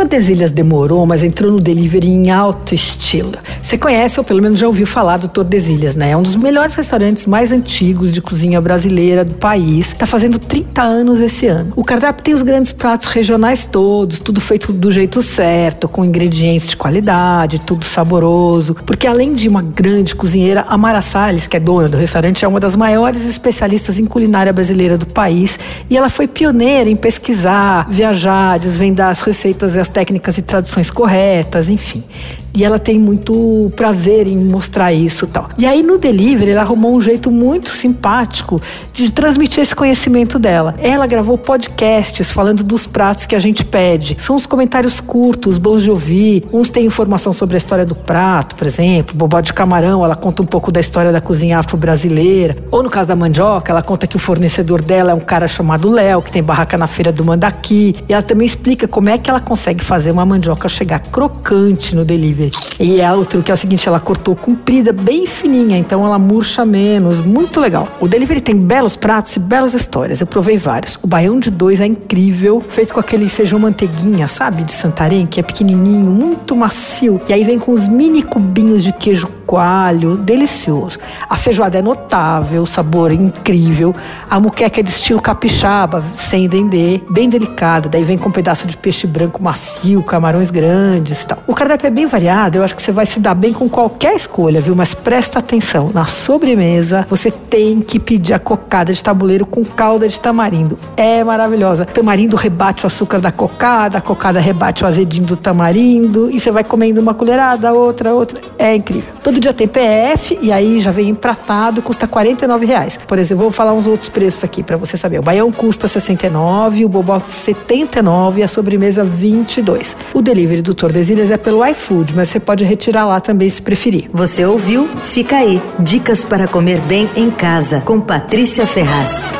Tordesilhas demorou, mas entrou no delivery em alto estilo. Você conhece ou pelo menos já ouviu falar do Tordesilhas, né? É um dos melhores restaurantes mais antigos de cozinha brasileira do país. Está fazendo 30 anos esse ano. O cardápio tem os grandes pratos regionais todos, tudo feito do jeito certo, com ingredientes de qualidade, tudo saboroso. Porque além de uma grande cozinheira, a Mara Salles, que é dona do restaurante, é uma das maiores especialistas em culinária brasileira do país e ela foi pioneira em pesquisar, viajar, desvendar as receitas e as técnicas e traduções corretas, enfim. E ela tem muito prazer em mostrar isso tal. E aí no delivery ela arrumou um jeito muito simpático de transmitir esse conhecimento dela. Ela gravou podcasts falando dos pratos que a gente pede. São os comentários curtos, bons de ouvir. Uns têm informação sobre a história do prato, por exemplo. Bobó de camarão, ela conta um pouco da história da cozinha afro-brasileira. Ou no caso da mandioca, ela conta que o fornecedor dela é um cara chamado Léo, que tem barraca na feira do Mandaqui. E ela também explica como é que ela consegue fazer uma mandioca chegar crocante no delivery e ela, o truque é o seguinte, ela cortou comprida, bem fininha, então ela murcha menos, muito legal. O delivery tem belos pratos e belas histórias, eu provei vários. O baião de dois é incrível, feito com aquele feijão manteiguinha, sabe, de Santarém, que é pequenininho, muito macio. E aí vem com os mini cubinhos de queijo coalho, delicioso. A feijoada é notável, o sabor é incrível. A muqueca é de estilo capixaba, sem dendê, bem delicada. Daí vem com um pedaço de peixe branco macio, camarões grandes tal. O cardápio é bem variado, eu acho que você vai se dar bem com qualquer escolha, viu? Mas presta atenção, na sobremesa você tem que pedir a cocada de tabuleiro com calda de tamarindo. É maravilhosa. Tamarindo rebate o açúcar da cocada, a cocada rebate o azedinho do tamarindo e você vai comendo uma colherada, outra, outra. É incrível. Todo dia tem PF e aí já vem empratado, custa 49 reais. Por exemplo, vou falar uns outros preços aqui para você saber. O baião custa 69, o bobó 79 e a sobremesa 22. O delivery do Tordesilhas é pelo iFood, mas você pode retirar lá também se preferir. Você ouviu? Fica aí. Dicas para comer bem em casa com Patrícia Ferraz.